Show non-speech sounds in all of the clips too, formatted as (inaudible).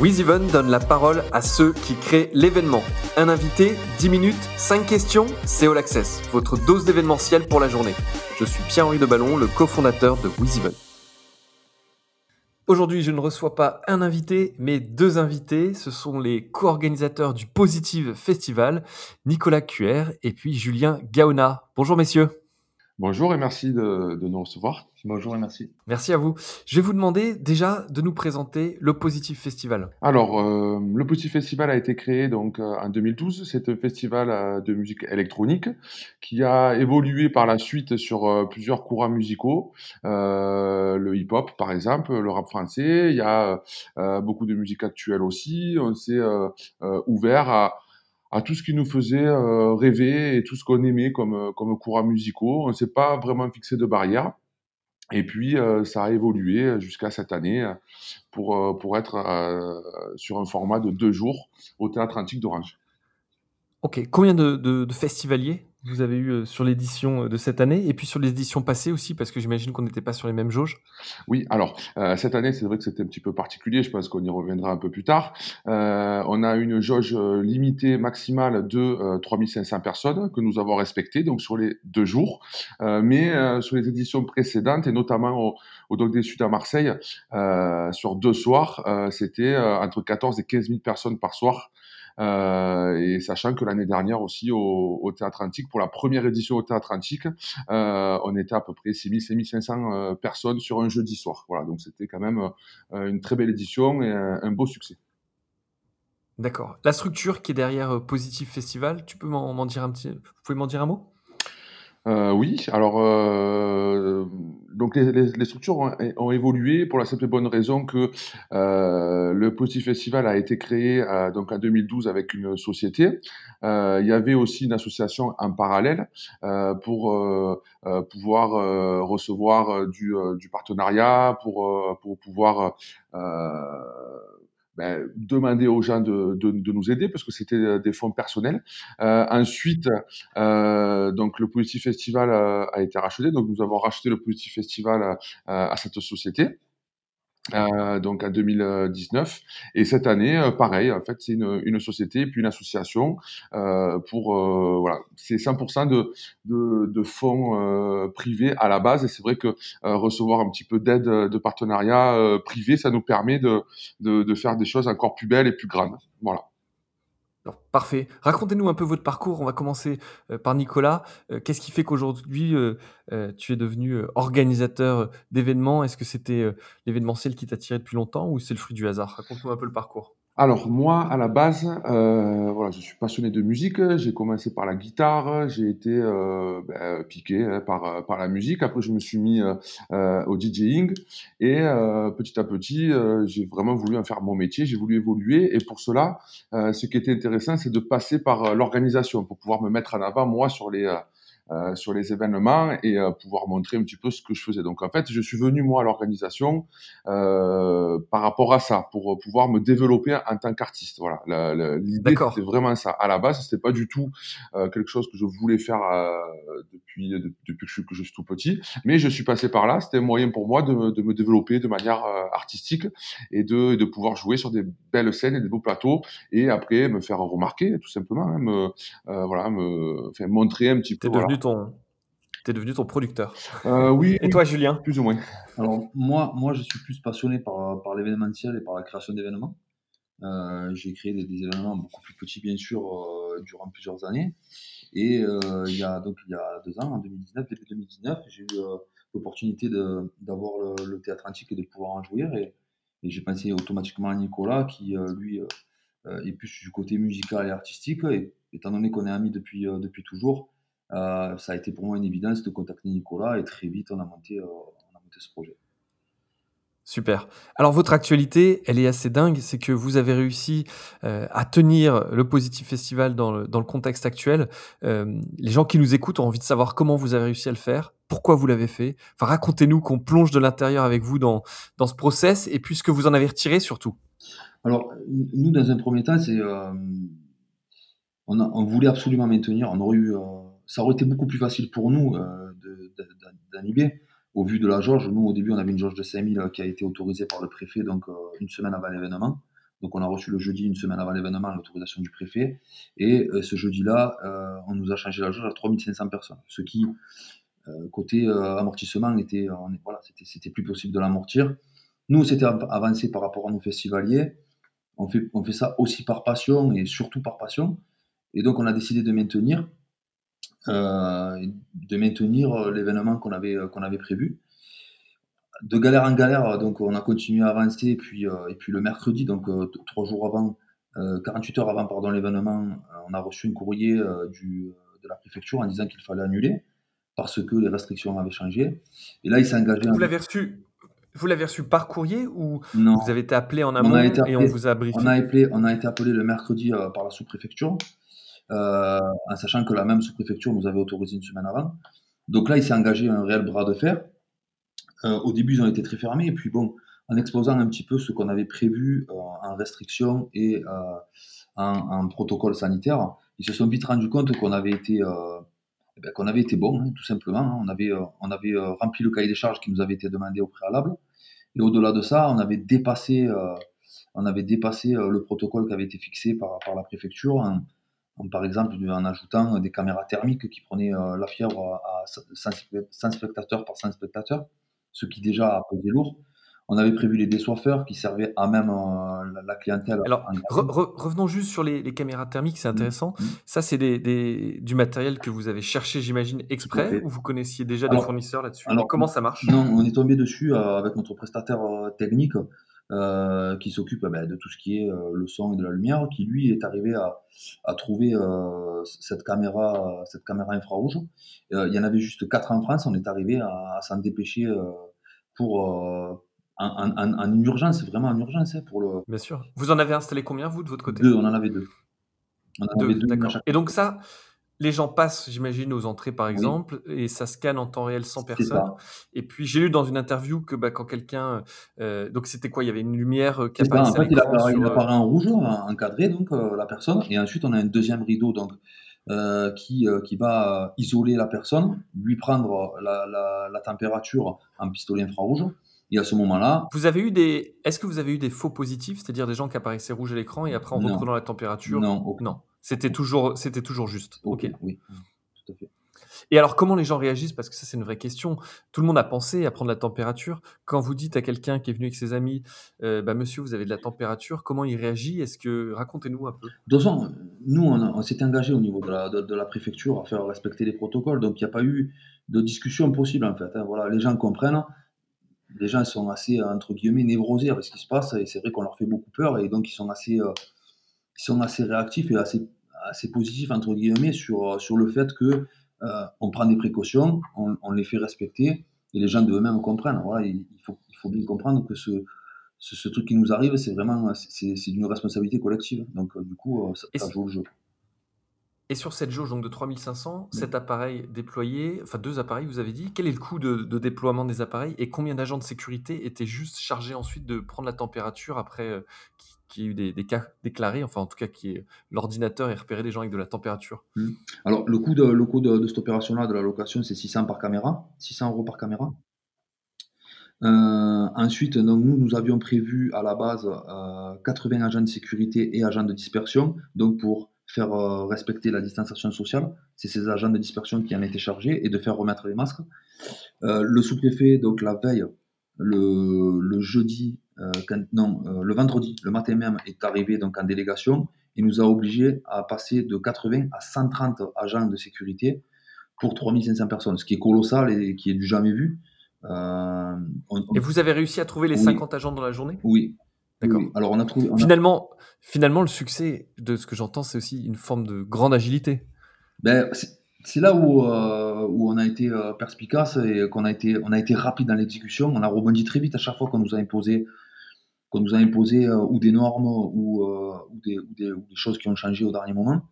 WizEven donne la parole à ceux qui créent l'événement. Un invité, 10 minutes, 5 questions, c'est All Access, votre dose d'événementiel pour la journée. Je suis Pierre-Henri Deballon, le cofondateur de WizEven. Aujourd'hui, je ne reçois pas un invité, mais deux invités. Ce sont les co-organisateurs du Positive Festival, Nicolas Cuer et puis Julien Gaona. Bonjour messieurs. Bonjour et merci de, nous recevoir. Bonjour et merci. Merci à vous. Je vais vous demander déjà de nous présenter le Positive Festival. Alors, euh, le Positive Festival a été créé donc euh, en 2012. C'est un festival euh, de musique électronique qui a évolué par la suite sur plusieurs courants musicaux. le hip-hop, par exemple, le rap français. Il y a beaucoup de musique actuelle aussi. On s'est ouvert à à tout ce qui nous faisait euh, rêver et tout ce qu'on aimait comme, euh, comme courants musicaux. On ne s'est pas vraiment fixé de barrières. Et puis, euh, ça a évolué jusqu'à cette année pour, pour être sur un format de deux jours au Théâtre Antique d'Orange. Ok, combien de, de festivaliers vous avez eu sur l'édition de cette année et puis sur l'édition passée aussi, parce que j'imagine qu'on n'était pas sur les mêmes jauges. Oui, alors cette année, c'est vrai que c'était un petit peu particulier, je pense qu'on y reviendra un peu plus tard. on a une jauge limitée maximale de 3500 personnes que nous avons respectées, donc sur les deux jours. mais sur les éditions précédentes, et notamment au, au Doc des Sud à Marseille, sur deux soirs, c'était entre 14 et 15 000 personnes par soir. Euh, et sachant que l'année dernière aussi au, au, Théâtre Antique, pour la première édition au Théâtre Antique, euh, on était à peu près 6000, 6500 euh, personnes sur un jeudi soir. Voilà, donc c'était quand même une très belle édition et un, beau succès. D'accord. La structure qui est derrière Positive Festival, tu peux m'en dire un petit, vous pouvez m'en dire un mot? Euh, oui, alors euh, donc les, structures ont, évolué pour la simple et bonne raison que euh, le Positive Festival a été créé euh, donc en 2012 avec une société. Euh, il y avait aussi une association en parallèle euh, pour pouvoir recevoir du, du, partenariat, pour, pour pouvoir ben, demander aux gens de, de, de, nous aider parce que c'était des fonds personnels. Euh, ensuite, euh, donc le Positif Festival a, a, été racheté, donc nous avons racheté le Positif Festival à, à cette société. Euh, donc en 2019. Et cette année, euh, pareil, en fait, c'est une, une, société puis une association euh, pour euh, voilà, c'est 100% de, de, de fonds privés à la base. Et c'est vrai que recevoir un petit peu d'aide de partenariat privé, ça nous permet de, de, de faire des choses encore plus belles et plus grandes. Voilà parfait. Racontez-nous un peu votre parcours. On va commencer euh, par Nicolas. Euh, qu'est-ce qui fait qu'aujourd'hui, euh, tu es devenu organisateur d'événements? Est-ce que c'était l'événementiel qui t'a depuis longtemps ou c'est le fruit du hasard? Raconte-nous un peu le parcours. Alors moi, à la base, euh, voilà, je suis passionné de musique. J'ai commencé par la guitare, j'ai été euh, ben, piqué par, par la musique. Après, je me suis mis euh, au DJing et petit à petit, j'ai vraiment voulu en faire mon métier. J'ai voulu évoluer et pour cela, ce qui était intéressant, c'est de passer par l'organisation pour pouvoir me mettre en avant moi sur les euh, sur les événements et euh, pouvoir montrer un petit peu ce que je faisais. Donc en fait, je suis venu moi à l'organisation euh, par rapport à ça, pour pouvoir me développer en tant qu'artiste. Voilà, l'idée c'était vraiment ça. À la base, c'était pas du tout quelque chose que je voulais faire depuis depuis que je, suis, que je suis tout petit, mais je suis passé par là. C'était un moyen pour moi de, de me développer de manière artistique et de, de pouvoir jouer sur des belles scènes et des beaux plateaux et après me faire remarquer tout simplement, hein, me, voilà, me montrer un petit peu ton, es devenu ton producteur. Euh, oui. Et toi, Julien? Plus ou moins. Alors, moi, moi, je suis plus passionné par, par l'événementiel et par la création d'événements. Euh, j'ai créé des, événements beaucoup plus petits, bien sûr, euh, durant plusieurs années. Et il, y a, donc, il y a deux ans, en 2019, début 2019, j'ai eu l'opportunité d'avoir le, théâtre antique et de pouvoir en jouir. Et, et j'ai pensé automatiquement à Nicolas, qui, lui, est plus du côté musical et artistique. Et étant donné qu'on est amis depuis, depuis toujours, euh, ça a été pour moi une évidence de contacter Nicolas et très vite on a monté, euh, on a monté ce projet. Super. Alors votre actualité, elle est assez dingue, c'est que vous avez réussi euh, à tenir le Positive Festival dans le, dans le contexte actuel. Euh, les gens qui nous écoutent ont envie de savoir comment vous avez réussi à le faire, pourquoi vous l'avez fait. Enfin, racontez-nous qu'on plonge de l'intérieur avec vous dans, dans ce process et puis ce que vous en avez retiré surtout. Alors, nous, dans un premier temps, c'est, euh, on, on, voulait absolument maintenir, on aurait eu ça aurait été beaucoup plus facile pour nous euh, d'annuler. Au vu de la jauge, nous au début on avait une jauge de 5000 qui a été autorisée par le préfet donc euh, une semaine avant l'événement. Donc on a reçu le jeudi, une semaine avant l'événement, l'autorisation du préfet. Et ce jeudi-là, on nous a changé la jauge à 3500 personnes. Ce qui, côté amortissement, voilà, c'était plus possible de l'amortir. Nous, c'était avancé par rapport à nos festivaliers. On fait, ça aussi par passion et surtout par passion. Et donc, on a décidé de maintenir, euh, de maintenir l'événement qu'on avait, qu'on avait prévu. De galère en galère, donc on a continué à avancer. Et puis, euh, et puis le mercredi, donc euh, trois jours avant, 48 heures avant pardon, l'événement, on a reçu un courrier du, de la préfecture en disant qu'il fallait annuler parce que les restrictions avaient changé. Et là, il s'est engagé. Vous l'avez reçu vous l'avez reçu par courrier ou vous avez été appelé en amont et on vous a briefé on a, appelé, on a été appelé le mercredi euh, par la sous-préfecture, euh, en sachant que la même sous-préfecture nous avait autorisé une semaine avant. Donc là, il s'est engagé un réel bras de fer. Euh, au début, ils ont été très fermés, et puis bon, en exposant un petit peu ce qu'on avait prévu en restriction et en, protocole sanitaire, ils se sont vite rendus compte qu'on avait été eh ben, qu'on avait été bon, hein, tout simplement. Hein. On avait, on avait rempli le cahier des charges qui nous avait été demandé au préalable. Et au-delà de ça, on avait dépassé, euh, on avait dépassé euh, le protocole qui avait été fixé par, la préfecture, par exemple en ajoutant des caméras thermiques qui prenaient euh, la fièvre à 100 spectateurs par 100 spectateurs, ce qui déjà a pesé lourd. On avait prévu les désoiffeurs qui servaient à même la, clientèle. Alors, revenons juste sur les, caméras thermiques, c'est mmh. intéressant. Mmh. Ça, c'est des, du matériel que vous avez cherché, j'imagine, exprès, ou vous connaissiez déjà des fournisseurs là-dessus? Alors, comment ça marche? Non, on est tombé dessus euh, avec notre prestataire euh, technique euh, qui s'occupe bah, de tout ce qui est le son et de la lumière, qui lui est arrivé à, trouver cette caméra, cette caméra infrarouge. il y en avait juste quatre en France. On est arrivé à, à s'en dépêcher pour en, urgence, vraiment en urgence hein, pour le. Bien sûr. Vous en avez installé combien vous de votre côté? Deux, on en avait deux. On en deux, d'accord. Et donc ça, les gens passent, j'imagine, aux entrées par exemple, et ça scanne en temps réel sans personne. Et puis j'ai lu dans une interview que bah, quand quelqu'un, euh, donc c'était quoi? Il y avait une lumière euh, qui apparaissait. En fait, il apparaît, il apparaît en rouge, encadré donc euh, la personne, et ensuite on a un deuxième rideau donc qui, qui va isoler la personne, lui prendre la, la, la température en pistolet infrarouge et à ce moment-là. Vous avez eu des. Est-ce que vous avez eu des faux positifs, c'est-à-dire des gens qui apparaissaient rouges à l'écran et après en reprenant la température? Non. Non. C'était toujours, c'était toujours juste. Ok. Oui. Tout à fait. Et alors, comment les gens réagissent? Parce que ça, c'est une vraie question. Tout le monde a pensé à prendre la température. Quand vous dites à quelqu'un qui est venu avec ses amis, euh, bah, monsieur, vous avez de la température, comment il réagit? Est-ce que racontez-nous un peu De toute façon, nous, on, s'est engagé au niveau de la, de, la, préfecture à faire respecter les protocoles, donc il n'y a pas eu de discussion possible en fait. Hein. Voilà, les gens comprennent les gens sont assez, entre guillemets, névrosés avec ce qui se passe, et c'est vrai qu'on leur fait beaucoup peur, et donc ils sont assez, euh, ils sont assez réactifs et assez, assez positifs, entre guillemets, sur, sur le fait que euh, on prend des précautions, on, les fait respecter, et les gens de eux-mêmes comprennent. Voilà, il, faut, il faut bien comprendre que ce, ce, truc qui nous arrive, c'est vraiment c'est, d'une responsabilité collective. Donc, euh, du coup, ça, ça joue le jeu. Et sur cette jauge donc de 3500, cet appareil déployé, enfin deux appareils, vous avez dit, quel est le coût de, déploiement des appareils et combien d'agents de sécurité étaient juste chargés ensuite de prendre la température après euh, qu'il y ait eu des, cas déclarés, enfin en tout cas qui l'ordinateur ait repéré des gens avec de la température? Mmh. Alors le coût de, le coût de, cette opération-là, de la location, c'est 600 par caméra, 600 euros par caméra. Euh, ensuite, donc, nous, nous avions prévu à la base 80 euh, agents de sécurité et agents de dispersion, donc pour faire euh, respecter la distanciation sociale. C'est ces agents de dispersion qui en étaient chargés et de faire remettre les masques. Euh, le sous-préfet, donc la veille, le, jeudi, euh, non, le vendredi, le matin même, est arrivé donc en délégation et nous a obligés à passer de 80 à 130 agents de sécurité pour 3500 personnes, ce qui est colossal et qui est du jamais vu. Et vous avez réussi à trouver les 50 agents dans la journée? Oui, D'accord. Alors on a trouvé. finalement, finalement, le succès de ce que j'entends, c'est aussi une forme de grande agilité. Ben, c'est là où, euh, où on a été euh, perspicace et qu'on a été, on a été rapide dans l'exécution. On a rebondi très vite à chaque fois qu'on nous a imposé, qu'on nous a imposé euh, ou des normes ou, ou, des, ou, des, ou, des, choses qui ont changé au dernier moment.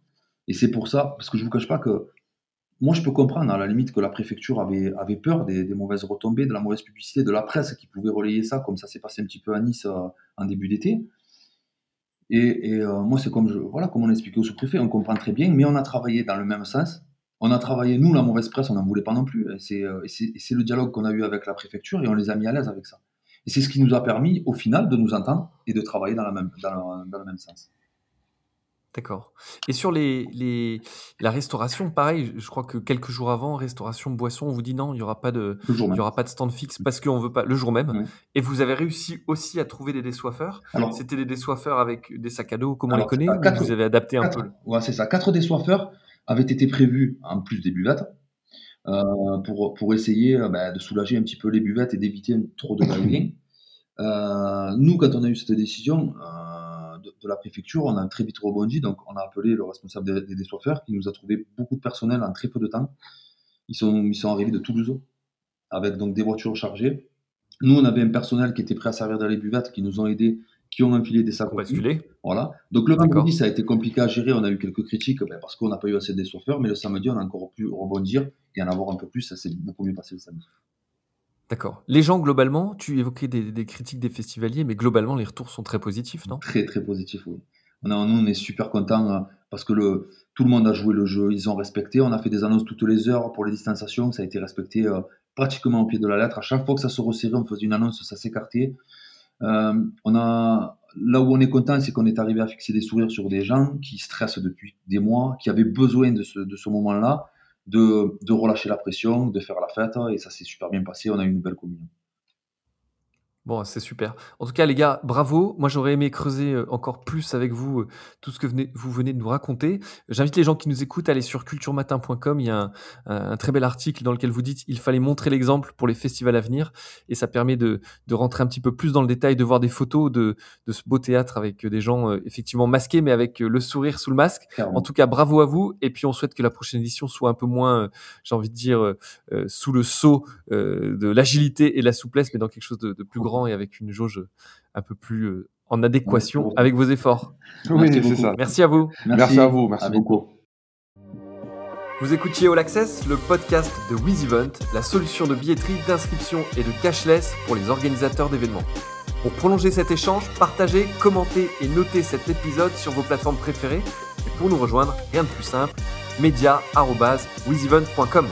Et c'est pour ça, parce que je vous cache pas que moi, je peux comprendre à la limite que la préfecture avait, avait peur des, mauvaises retombées, de la mauvaise publicité, de la presse qui pouvait relayer ça, comme ça s'est passé un petit peu à Nice euh, en début d'été. Et, euh, moi, c'est comme, je, voilà, comme on expliqué au sous-préfet, on comprend très bien, mais on a travaillé dans le même sens. On a travaillé, nous, la mauvaise presse, on n'en voulait pas non plus. Et c'est, euh, le dialogue qu'on a eu avec la préfecture et on les a mis à l'aise avec ça. Et c'est ce qui nous a permis, au final, de nous entendre et de travailler dans, la même, dans, le, même sens. D'accord. Et sur les, les, la restauration, pareil, je crois que quelques jours avant, restauration, boisson, on vous dit non, il n'y aura, pas de, il y aura pas de stand fixe parce qu'on veut pas, le jour même. Et vous avez réussi aussi à trouver des désoiffeurs. C'était des désoiffeurs avec des sacs à dos, comme on les connaît, ou vous avez adapté un peu? Ouais, c'est ça. Quatre désoiffeurs avaient été prévus en plus des buvettes. Euh, pour, pour essayer euh, bah, de soulager un petit peu les buvettes et d'éviter trop de (coughs) va euh, nous, quand on a eu cette décision de, la préfecture, on a très vite rebondi. Donc, on a appelé le responsable des, des désoiffeurs qui nous a trouvé beaucoup de personnel en très peu de temps. Ils sont, ils sont arrivés de Toulouse avec donc des voitures chargées. Nous, on avait un personnel qui était prêt à servir dans les buvettes qui nous ont aidés qui ont enfilé des sacs. Basculé. Voilà. Donc le vendredi, ça a été compliqué à gérer. On a eu quelques critiques ben, parce qu'on n'a pas eu assez de chauffeurs. Mais le samedi, on a encore pu rebondir et en avoir un peu plus. Ça s'est beaucoup mieux passé le samedi. D'accord. Les gens, globalement, tu évoquais des, critiques des festivaliers, mais globalement, les retours sont très positifs, non? Très, très positifs, oui. On nous, on est super contents euh, parce que tout le monde a joué le jeu, ils ont respecté. On a fait des annonces toutes les heures pour les distanciations, ça a été respecté euh, pratiquement au pied de la lettre. À chaque fois que ça se resserrait, on faisait une annonce, ça s'écartait. Euh, on a, là où on est content, c'est qu'on est arrivé à fixer des sourires sur des gens qui stressent depuis des mois, qui avaient besoin de ce moment-là, de, de relâcher la pression, de faire la fête, et ça s'est super bien passé. On a eu une belle communion. Bon, c'est super. En tout cas, les gars, bravo. Moi, j'aurais aimé creuser euh, encore plus avec vous euh, tout ce que vous venez de nous raconter. J'invite les gens qui nous écoutent à aller sur culturematin.com. Il y a un, très bel article dans lequel vous dites il fallait montrer l'exemple pour les festivals à venir. Et ça permet de, rentrer un petit peu plus dans le détail, de voir des photos de, ce beau théâtre avec des gens euh, effectivement masqués, mais avec le sourire sous le masque. En tout cas, bravo à vous. Et puis, on souhaite que la prochaine édition soit un peu moins, j'ai envie de dire, sous le sceau de l'agilité et la souplesse, mais dans quelque chose de plus grand et avec une jauge un peu plus euh, en adéquation avec vos efforts. (laughs) Oui, c'est ça. Merci à vous. Merci, à vous. Merci beaucoup. Vous écoutiez All Access, le podcast de WizEvent, la solution de billetterie, d'inscription et de cashless pour les organisateurs d'événements. Pour prolonger cet échange, partagez, commentez et notez cet épisode sur vos plateformes préférées. Et pour nous rejoindre, rien de plus simple, media.wizevent.com.